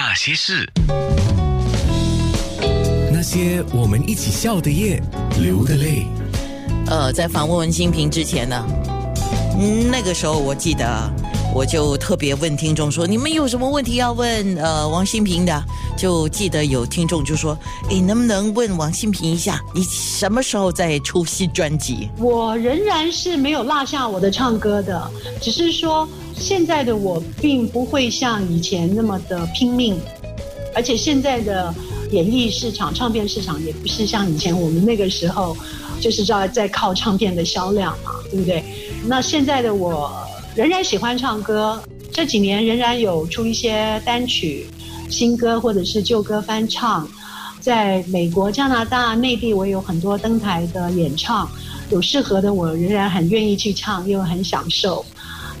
那些事，那些我们一起笑的夜，流的泪。呃，在访问文新平之前呢，嗯那个时候我记得，我就特别问听众说：“你们有什么问题要问？呃，王新平的？”就记得有听众就说：“诶，能不能问王新平一下，你什么时候再出新专辑？”我仍然是没有落下我的唱歌的，只是说现在的我并不会像以前那么的拼命，而且现在的演艺市场、唱片市场也不是像以前我们那个时候，就是在在靠唱片的销量嘛，对不对？那现在的我仍然喜欢唱歌，这几年仍然有出一些单曲、新歌或者是旧歌翻唱。在美国、加拿大、内地，我有很多登台的演唱，有适合的，我仍然很愿意去唱，因为很享受。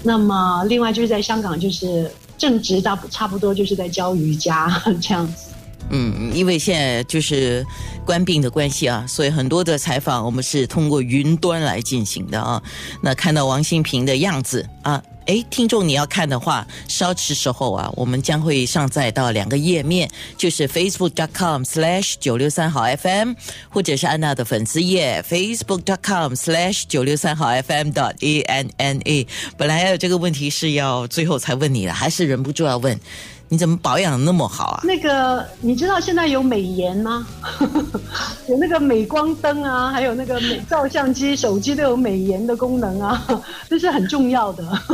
那么，另外就是在香港，就是正职大差不多就是在教瑜伽这样子。嗯，因为现在就是官病的关系啊，所以很多的采访我们是通过云端来进行的啊。那看到王新平的样子啊，诶，听众你要看的话，稍迟时候啊，我们将会上载到两个页面，就是 facebook.com/slash 九六三好 FM，或者是安娜的粉丝页 facebook.com/slash 九六三好 FM dot a n n a。本来还有这个问题是要最后才问你的，还是忍不住要问。你怎么保养那么好啊？那个你知道现在有美颜吗？有那个美光灯啊，还有那个美照相机、手机都有美颜的功能啊，这是很重要的。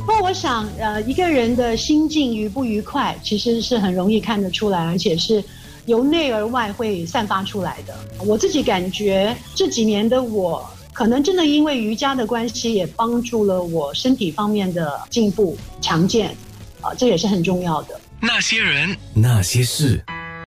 不过我想，呃，一个人的心境愉不愉快，其实是很容易看得出来，而且是由内而外会散发出来的。我自己感觉这几年的我，可能真的因为瑜伽的关系，也帮助了我身体方面的进步、强健。啊，这也是很重要的。那些人，那些事。